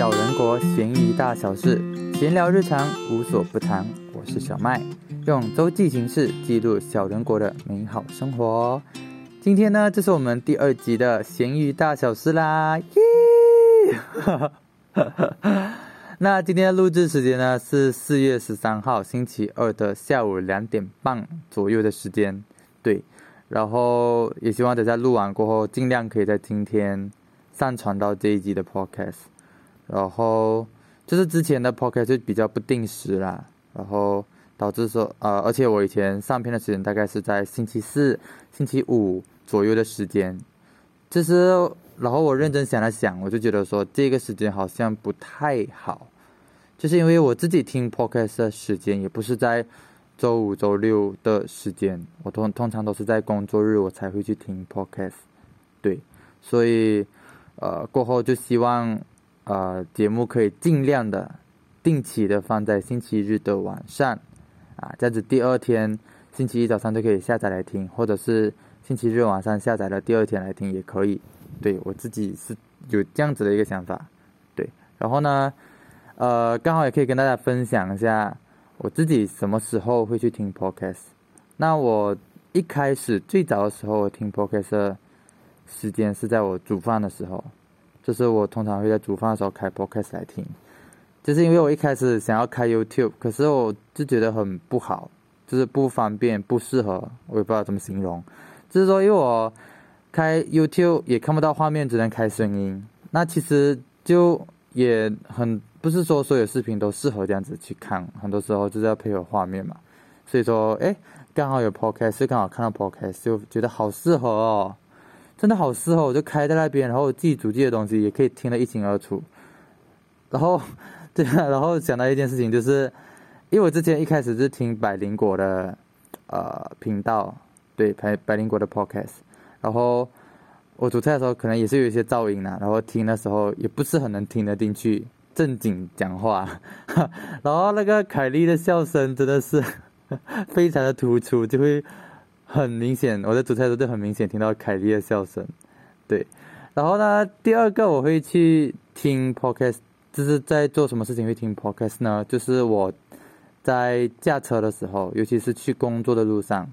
小人国闲鱼大小事，闲聊日常无所不谈。我是小麦，用周记形式记录小人国的美好生活。今天呢，这是我们第二集的闲鱼大小事啦，耶！那今天的录制时间呢是四月十三号星期二的下午两点半左右的时间，对。然后也希望等下录完过后，尽量可以在今天上传到这一集的 podcast。然后就是之前的 podcast 就比较不定时啦，然后导致说呃，而且我以前上片的时间大概是在星期四、星期五左右的时间。就是然后我认真想了想，我就觉得说这个时间好像不太好，就是因为我自己听 podcast 的时间也不是在。周五、周六的时间，我通通常都是在工作日我才会去听 podcast，对，所以呃过后就希望呃节目可以尽量的定期的放在星期日的晚上，啊这样子第二天星期一早上就可以下载来听，或者是星期日晚上下载了第二天来听也可以，对我自己是有这样子的一个想法，对，然后呢呃刚好也可以跟大家分享一下。我自己什么时候会去听 podcast？那我一开始最早的时候，我听 podcast 的时间是在我煮饭的时候，就是我通常会在煮饭的时候开 podcast 来听。就是因为我一开始想要开 YouTube，可是我就觉得很不好，就是不方便、不适合，我也不知道怎么形容。就是说，因为我开 YouTube 也看不到画面，只能开声音，那其实就也很。不是说所有视频都适合这样子去看，很多时候就是要配合画面嘛。所以说，哎，刚好有 podcast，刚好看到 podcast，就觉得好适合哦，真的好适合，我就开在那边，然后自己煮自己的东西也可以听得一清二楚。然后，对啊，然后想到一件事情，就是因为我之前一开始是听百灵果的呃频道，对，百百灵果的 podcast，然后我煮菜的时候可能也是有一些噪音啦，然后听的时候也不是很能听得进去。正经讲话，然后那个凯莉的笑声真的是 非常的突出，就会很明显。我在煮菜的时候就很明显听到凯莉的笑声，对。然后呢，第二个我会去听 podcast，就是在做什么事情会听 podcast 呢？就是我在驾车的时候，尤其是去工作的路上，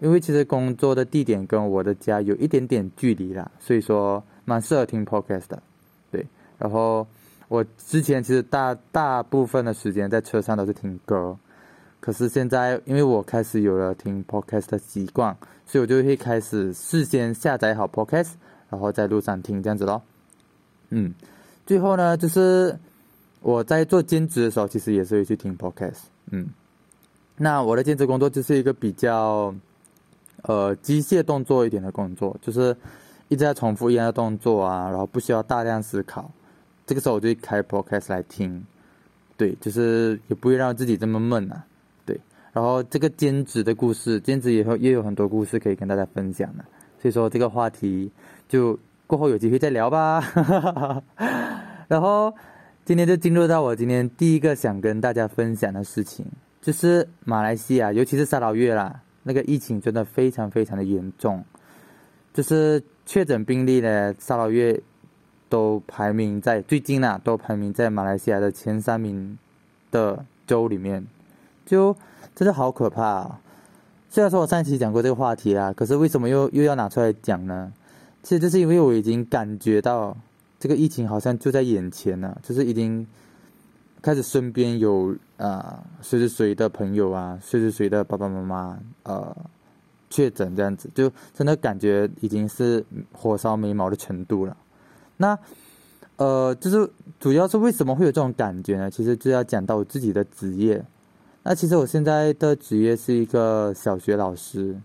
因为其实工作的地点跟我的家有一点点距离啦，所以说蛮适合听 podcast 的，对。然后。我之前其实大大部分的时间在车上都是听歌，可是现在因为我开始有了听 podcast 的习惯，所以我就会开始事先下载好 podcast，然后在路上听这样子咯。嗯，最后呢，就是我在做兼职的时候，其实也是会去听 podcast。嗯，那我的兼职工作就是一个比较呃机械动作一点的工作，就是一直在重复一样的动作啊，然后不需要大量思考。这个时候我就开 podcast 来听，对，就是也不会让自己这么闷啊，然后这个兼职的故事，兼职以后也有很多故事可以跟大家分享的，所以说这个话题就过后有机会再聊吧。然后今天就进入到我今天第一个想跟大家分享的事情，就是马来西亚，尤其是沙劳越啦，那个疫情真的非常非常的严重，就是确诊病例呢，沙劳越。都排名在最近呢，都排名在马来西亚的前三名的州里面，就真的好可怕啊！虽然说我上一期讲过这个话题啦，可是为什么又又要拿出来讲呢？其实就是因为我已经感觉到这个疫情好像就在眼前了，就是已经开始身边有啊谁谁谁的朋友啊，谁谁谁的爸爸妈妈呃确诊这样子，就真的感觉已经是火烧眉毛的程度了。那，呃，就是主要是为什么会有这种感觉呢？其实就要讲到我自己的职业。那其实我现在的职业是一个小学老师，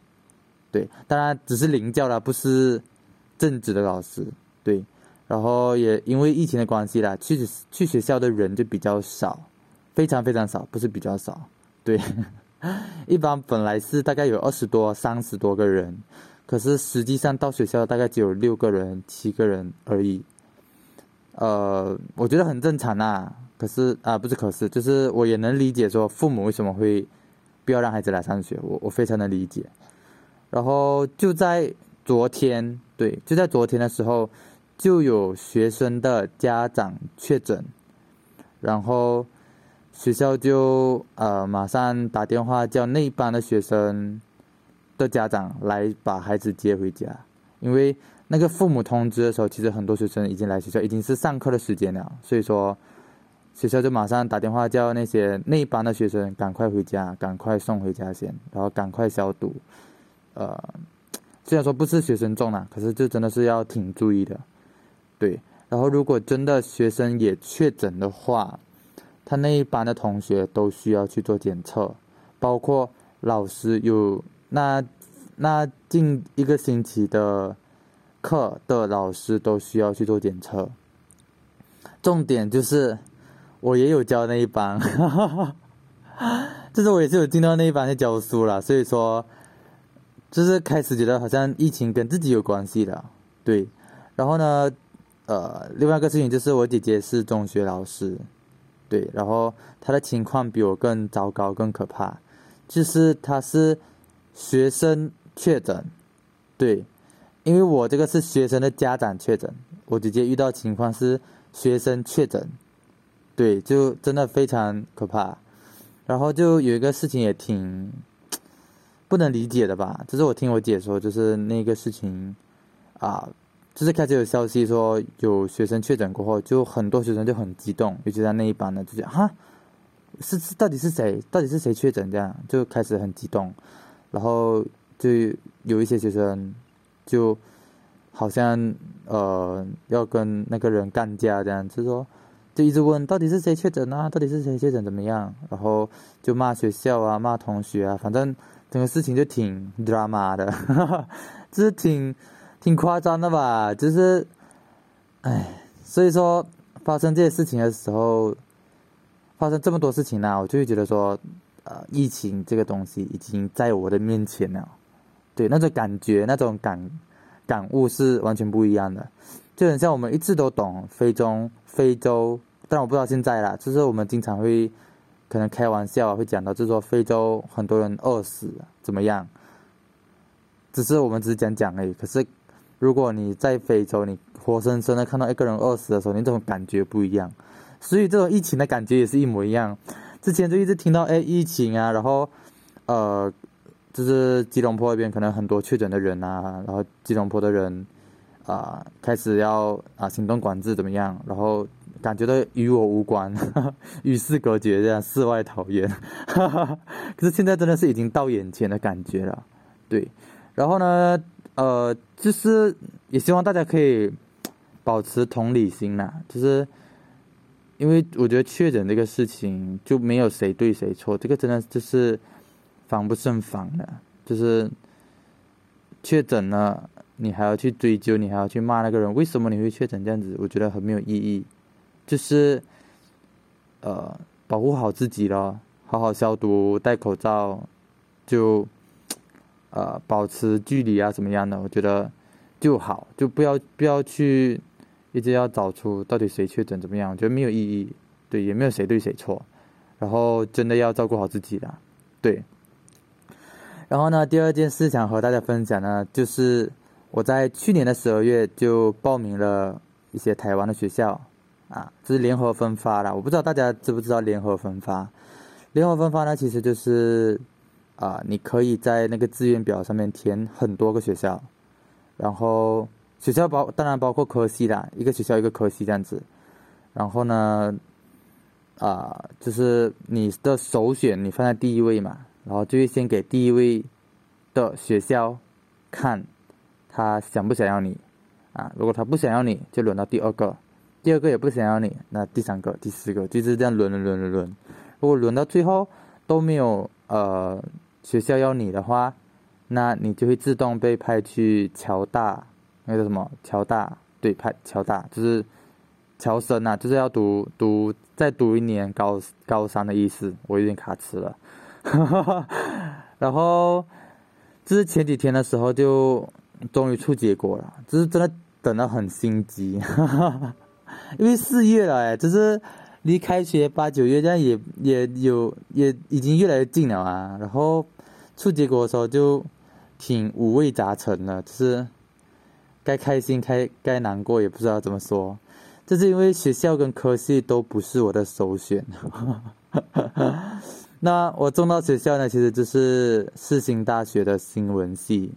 对，当然只是领教了，不是正职的老师，对。然后也因为疫情的关系啦，去去学校的人就比较少，非常非常少，不是比较少，对。一般本来是大概有二十多、三十多个人。可是实际上到学校大概只有六个人、七个人而已，呃，我觉得很正常啊。可是啊，不是可是，就是我也能理解说父母为什么会不要让孩子来上学，我我非常的理解。然后就在昨天，对，就在昨天的时候，就有学生的家长确诊，然后学校就呃马上打电话叫那班的学生的家长来把孩子接回家，因为那个父母通知的时候，其实很多学生已经来学校，已经是上课的时间了，所以说学校就马上打电话叫那些那一班的学生赶快回家，赶快送回家先，然后赶快消毒，呃。虽然说不是学生中了，可是这真的是要挺注意的，对。然后如果真的学生也确诊的话，他那一班的同学都需要去做检测，包括老师有那那近一个星期的课的老师都需要去做检测。重点就是我也有教那一班，就是我也是有进到那一班去教书了，所以说。就是开始觉得好像疫情跟自己有关系的，对。然后呢，呃，另外一个事情就是我姐姐是中学老师，对。然后她的情况比我更糟糕、更可怕，就是她是学生确诊，对。因为我这个是学生的家长确诊，我姐姐遇到情况是学生确诊，对，就真的非常可怕。然后就有一个事情也挺。不能理解的吧？就是我听我姐说，就是那个事情，啊，就是开始有消息说有学生确诊过后，就很多学生就很激动，尤其在那一班的，就讲哈，是是到底是谁？到底是谁确诊？这样就开始很激动，然后就有一些学生就好像呃要跟那个人干架这样，就是说就一直问到底是谁确诊啊？到底是谁确诊怎么样？然后就骂学校啊，骂同学啊，反正。整个事情就挺 drama 的，就是挺挺夸张的吧，就是，唉，所以说发生这些事情的时候，发生这么多事情呢，我就会觉得说，呃，疫情这个东西已经在我的面前了，对，那种感觉，那种感感悟是完全不一样的，就很像我们一直都懂非洲，非洲，但我不知道现在啦，就是我们经常会。可能开玩笑啊，会讲到就是说非洲很多人饿死怎么样？只是我们只是讲讲而已。可是如果你在非洲，你活生生的看到一个人饿死的时候，你这种感觉不一样。所以这种疫情的感觉也是一模一样。之前就一直听到哎疫情啊，然后呃就是吉隆坡那边可能很多确诊的人啊，然后吉隆坡的人啊开始要啊行动管制怎么样，然后。感觉到与我无关，与世隔绝，这样世外桃源。可是现在真的是已经到眼前的感觉了，对。然后呢，呃，就是也希望大家可以保持同理心呐，就是因为我觉得确诊这个事情就没有谁对谁错，这个真的就是防不胜防的，就是确诊了，你还要去追究，你还要去骂那个人，为什么你会确诊这样子？我觉得很没有意义。就是，呃，保护好自己咯，好好消毒，戴口罩，就，呃，保持距离啊，怎么样的？我觉得就好，就不要不要去一直要找出到底谁确诊怎么样，我觉得没有意义，对，也没有谁对谁错，然后真的要照顾好自己的，对。然后呢，第二件事想和大家分享呢，就是我在去年的十二月就报名了一些台湾的学校。啊，这是联合分发的，我不知道大家知不知道联合分发。联合分发呢，其实就是啊，你可以在那个志愿表上面填很多个学校，然后学校包当然包括科系啦，一个学校一个科系这样子。然后呢，啊，就是你的首选你放在第一位嘛，然后就会先给第一位的学校看，他想不想要你啊？如果他不想要你，就轮到第二个。第二个也不想要你，那第三个、第四个就是这样轮轮轮轮轮。如果轮到最后都没有呃学校要你的话，那你就会自动被派去侨大，那个什么侨大，对，派侨大就是侨生啊，就是要读读再读一年高高三的意思。我有点卡词了，然后就是前几天的时候就终于出结果了，就是真的等得很心急。因为四月了哎，就是离开学八九月这样也也有也已经越来越近了啊。然后出结果的时候就挺五味杂陈的，就是该开心该该难过也不知道怎么说，这是因为学校跟科系都不是我的首选。那我中到学校呢，其实就是世新大学的新闻系。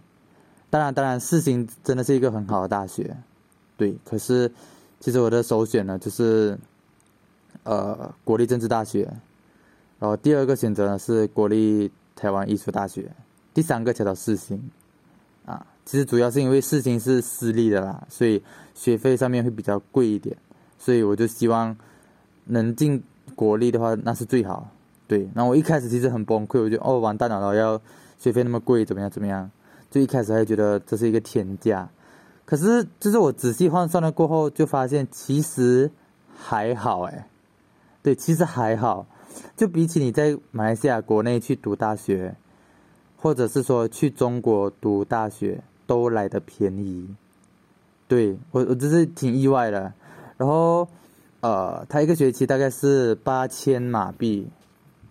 当然，当然，世新真的是一个很好的大学，对。可是，其实我的首选呢，就是呃国立政治大学，然后第二个选择呢是国立台湾艺术大学，第三个才到世新。啊，其实主要是因为世新是私立的啦，所以学费上面会比较贵一点，所以我就希望能进国立的话，那是最好。对，然后我一开始其实很崩溃，我就哦完蛋了，然后要学费那么贵，怎么样怎么样？就一开始还觉得这是一个天价，可是就是我仔细换算了过后，就发现其实还好哎，对，其实还好，就比起你在马来西亚国内去读大学，或者是说去中国读大学，都来的便宜。对我我真是挺意外的。然后呃，他一个学期大概是八千马币。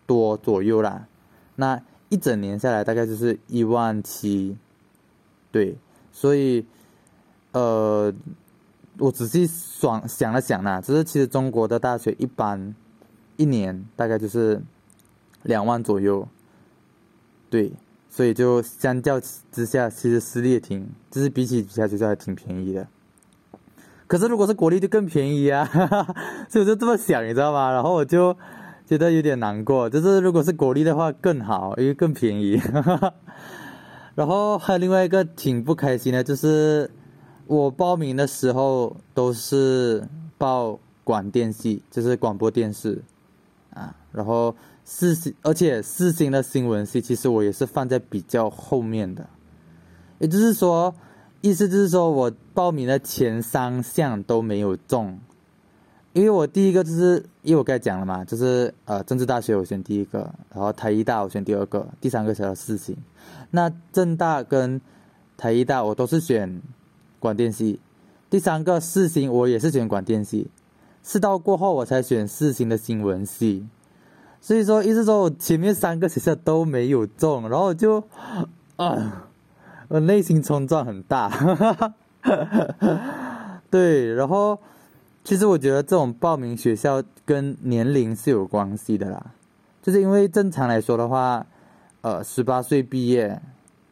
多左右啦，那一整年下来大概就是一万七，对，所以，呃，我仔细想想了想啦，就是其实中国的大学一般一年大概就是两万左右，对，所以就相较之下，其实私立也挺，就是比起其他学校还挺便宜的。可是如果是国立就更便宜啊，所以我就这么想，你知道吗？然后我就。觉得有点难过，就是如果是国立的话更好，因为更便宜。然后还有另外一个挺不开心的，就是我报名的时候都是报广电系，就是广播电视啊。然后四星，而且四星的新闻系，其实我也是放在比较后面的。也就是说，意思就是说我报名的前三项都没有中。因为我第一个就是，因为我刚才讲了嘛，就是呃，政治大学我选第一个，然后台医大我选第二个，第三个才叫四星。那政大跟台医大我都是选广电系，第三个四星我也是选广电系，四道过后我才选四星的新闻系。所以说，意思说我前面三个学校都没有中，然后就啊，我内心冲撞很大，对，然后。其实我觉得这种报名学校跟年龄是有关系的啦，就是因为正常来说的话，呃，十八岁毕业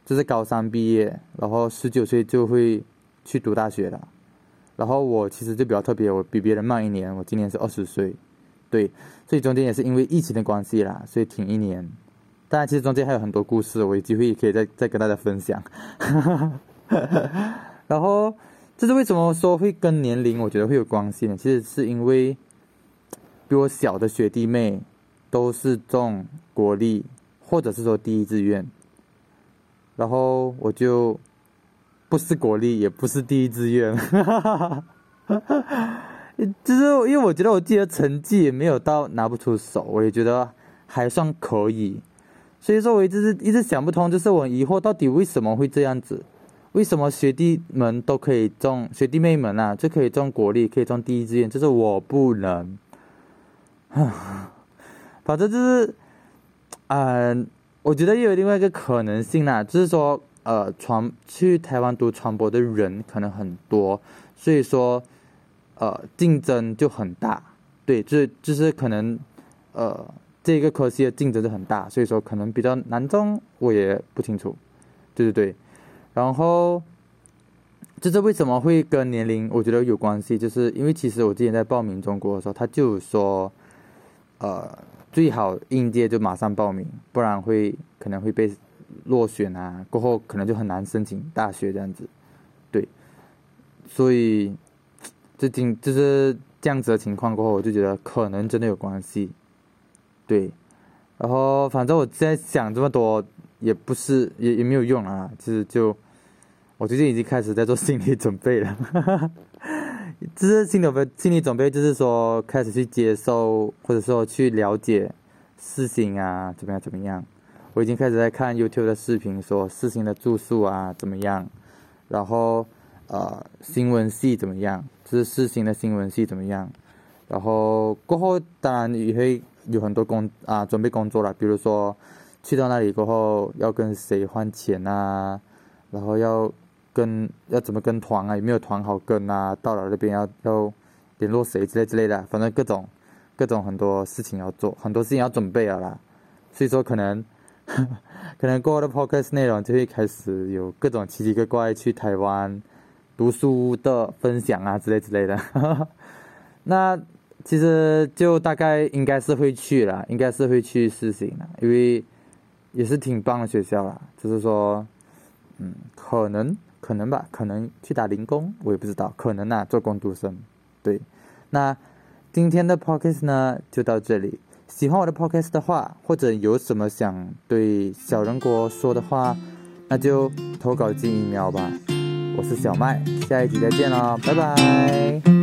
就是高三毕业，然后十九岁就会去读大学了。然后我其实就比较特别，我比别人慢一年，我今年是二十岁，对，所以中间也是因为疫情的关系啦，所以停一年。当然，其实中间还有很多故事，我有机会可以再再跟大家分享。然后。这是为什么说会跟年龄，我觉得会有关系呢？其实是因为比我小的学弟妹都是中国立，或者是说第一志愿，然后我就不是国立，也不是第一志愿，就是因为我觉得我自己的成绩也没有到拿不出手，我也觉得还算可以，所以说我一直是一直想不通，就是我疑惑到底为什么会这样子。为什么学弟们都可以中，学弟妹们啊就可以中国立，可以中第一志愿，就是我不能。反正就是，嗯，我觉得也有另外一个可能性啦，就是说，呃，传去台湾读传播的人可能很多，所以说，呃，竞争就很大。对，就是就是可能，呃，这个科系的竞争就很大，所以说可能比较难中，我也不清楚。对对对。然后，就是为什么会跟年龄我觉得有关系？就是因为其实我之前在报名中国的时候，他就说，呃，最好应届就马上报名，不然会可能会被落选啊，过后可能就很难申请大学这样子。对，所以，最近就是这样子的情况过后，我就觉得可能真的有关系。对，然后反正我现在想这么多也不是也也没有用啊，其实就。我最近已经开始在做心理准备了，就是心理准备，心理准备就是说开始去接受，或者说去了解事情啊，怎么样怎么样。我已经开始在看 YouTube 的视频，说事情的住宿啊怎么样，然后呃新闻系怎么样，就是事情的新闻系怎么样。然后过后当然也会有很多工啊准备工作了，比如说去到那里过后要跟谁换钱啊，然后要。跟要怎么跟团啊，有没有团好跟啊，到了那边要要联络谁之类之类的，反正各种各种很多事情要做，很多事情要准备了啦。所以说可能 可能过后的 podcast 内容就会开始有各种奇奇怪怪去台湾读书的分享啊之类之类的。那其实就大概应该是会去了，应该是会去实行了，因为也是挺棒的学校啦。就是说，嗯，可能可能吧，可能去打零工，我也不知道，可能啊，做工读生。对，那今天的 podcast 呢就到这里。喜欢我的 podcast 的话，或者有什么想对小人国说的话，那就投稿进一秒吧。我是小麦，下一集再见喽，拜拜。